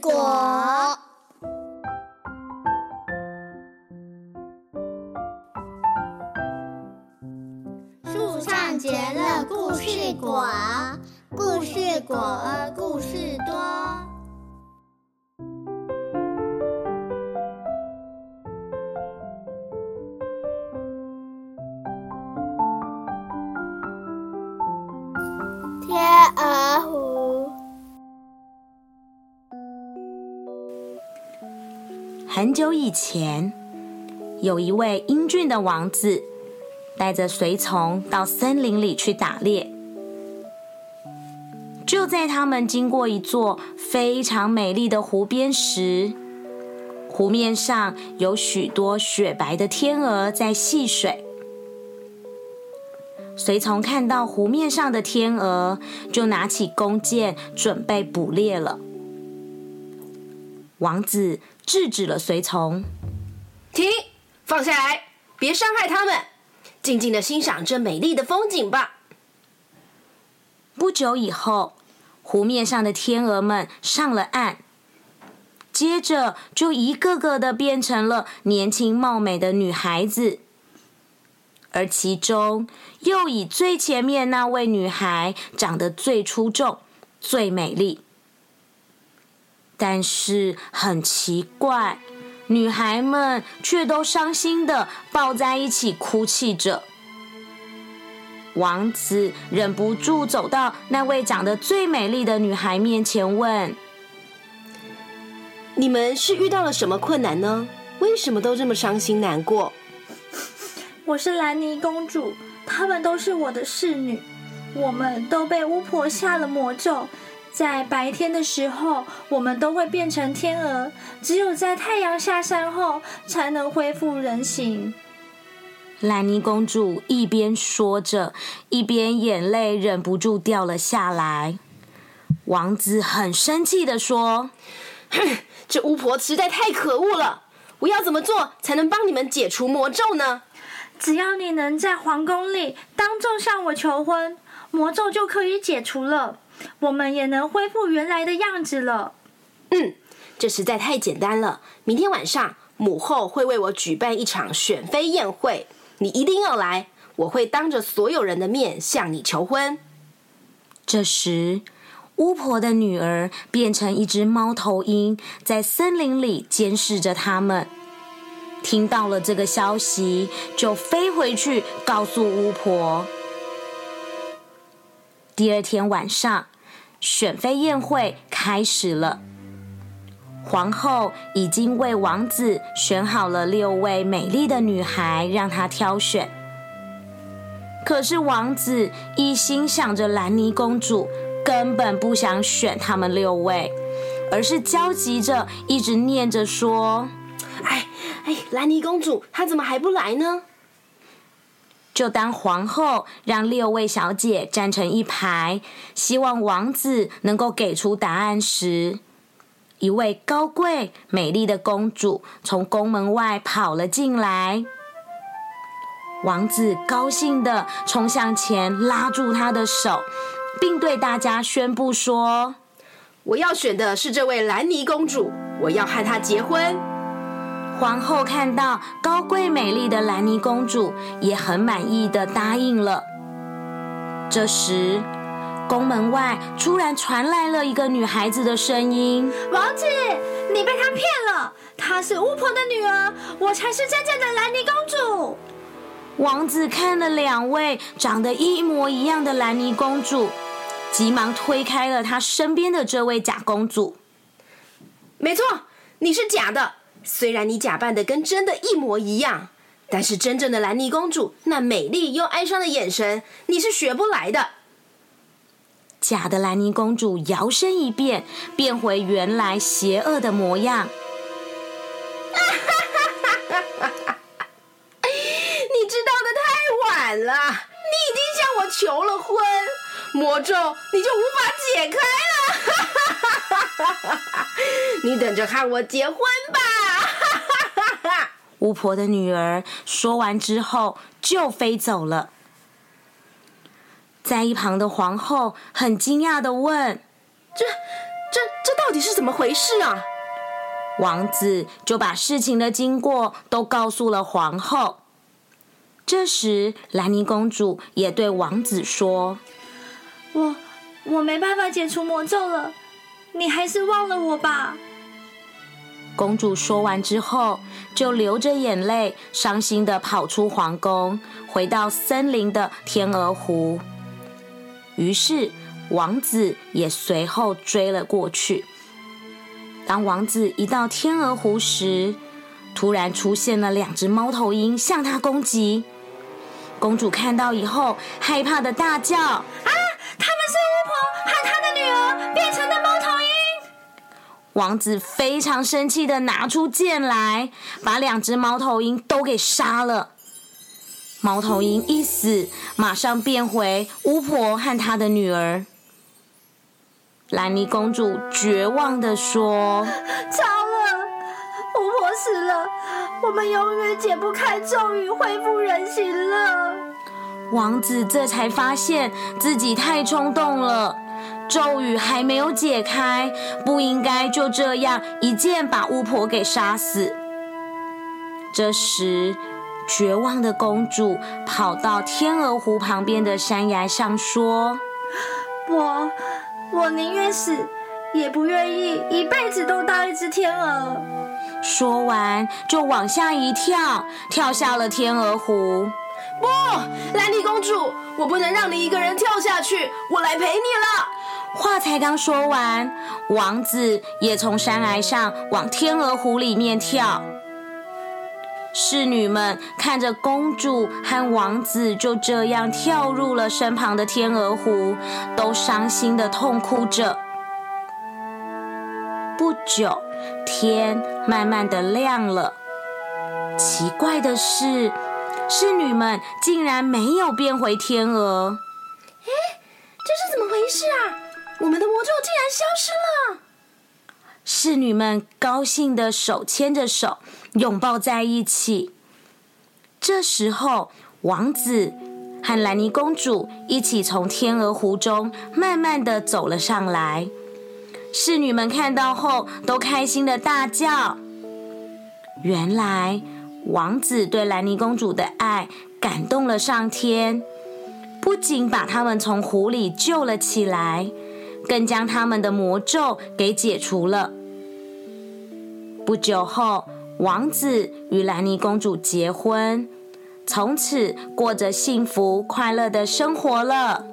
果。树上结了故事果，故事果故很久以前，有一位英俊的王子，带着随从到森林里去打猎。就在他们经过一座非常美丽的湖边时，湖面上有许多雪白的天鹅在戏水。随从看到湖面上的天鹅，就拿起弓箭准备捕猎了。王子制止了随从。停，放下来，别伤害他们，静静的欣赏这美丽的风景吧。不久以后，湖面上的天鹅们上了岸，接着就一个个的变成了年轻貌美的女孩子，而其中又以最前面那位女孩长得最出众、最美丽。但是很奇怪，女孩们却都伤心的抱在一起哭泣着。王子忍不住走到那位长得最美丽的女孩面前，问：“你们是遇到了什么困难呢？为什么都这么伤心难过？”我是兰妮公主，她们都是我的侍女，我们都被巫婆下了魔咒。在白天的时候，我们都会变成天鹅，只有在太阳下山后，才能恢复人形。兰妮公主一边说着，一边眼泪忍不住掉了下来。王子很生气的说：“哼，这巫婆实在太可恶了！我要怎么做才能帮你们解除魔咒呢？只要你能在皇宫里当众向我求婚，魔咒就可以解除了。”我们也能恢复原来的样子了。嗯，这实在太简单了。明天晚上，母后会为我举办一场选妃宴会，你一定要来。我会当着所有人的面向你求婚。这时，巫婆的女儿变成一只猫头鹰，在森林里监视着他们。听到了这个消息，就飞回去告诉巫婆。第二天晚上，选妃宴会开始了。皇后已经为王子选好了六位美丽的女孩，让他挑选。可是王子一心想着兰妮公主，根本不想选他们六位，而是焦急着，一直念着说：“哎哎，兰妮公主她怎么还不来呢？”就当皇后让六位小姐站成一排，希望王子能够给出答案时，一位高贵美丽的公主从宫门外跑了进来。王子高兴的冲向前，拉住她的手，并对大家宣布说：“我要选的是这位兰妮公主，我要和她结婚。”皇后看到高贵美丽的兰妮公主，也很满意的答应了。这时，宫门外突然传来了一个女孩子的声音：“王子，你被她骗了，她是巫婆的女儿，我才是真正的兰妮公主。”王子看了两位长得一模一样的兰妮公主，急忙推开了他身边的这位假公主。没错，你是假的。虽然你假扮的跟真的一模一样，但是真正的兰妮公主那美丽又哀伤的眼神，你是学不来的。假的兰妮公主摇身一变，变回原来邪恶的模样。你知道的太晚了，你已经向我求了婚，魔咒你就无法解开了。你等着看我结婚吧。巫婆的女儿说完之后就飞走了。在一旁的皇后很惊讶的问：“这、这、这到到底是怎么回事啊？王子就把事情的经过都告诉了皇后。这时，兰妮公主也对王子说：“我我没办法解除魔咒了，你还是忘了我吧。”公主说完之后，就流着眼泪，伤心的跑出皇宫，回到森林的天鹅湖。于是，王子也随后追了过去。当王子一到天鹅湖时，突然出现了两只猫头鹰向他攻击。公主看到以后，害怕的大叫：“！王子非常生气的拿出剑来，把两只猫头鹰都给杀了。猫头鹰一死，马上变回巫婆和她的女儿。兰妮公主绝望的说：“糟了，巫婆死了，我们永远解不开咒语，恢复人形了。”王子这才发现自己太冲动了，咒语还没有解开，不应该就这样一剑把巫婆给杀死。这时，绝望的公主跑到天鹅湖旁边的山崖上说：“我。”我宁愿死，也不愿意一辈子都当一只天鹅。说完，就往下一跳，跳下了天鹅湖。不，兰迪公主，我不能让你一个人跳下去，我来陪你了。话才刚说完，王子也从山崖上往天鹅湖里面跳。侍女们看着公主和王子就这样跳入了身旁的天鹅湖，都伤心的痛哭着。不久，天慢慢的亮了。奇怪的是，侍女们竟然没有变回天鹅。哎，这是怎么回事啊？我们的魔咒竟然消失了！侍女们高兴的手牵着手。拥抱在一起。这时候，王子和兰妮公主一起从天鹅湖中慢慢的走了上来。侍女们看到后，都开心的大叫。原来，王子对兰妮公主的爱感动了上天，不仅把他们从湖里救了起来，更将他们的魔咒给解除了。不久后。王子与兰妮公主结婚，从此过着幸福快乐的生活了。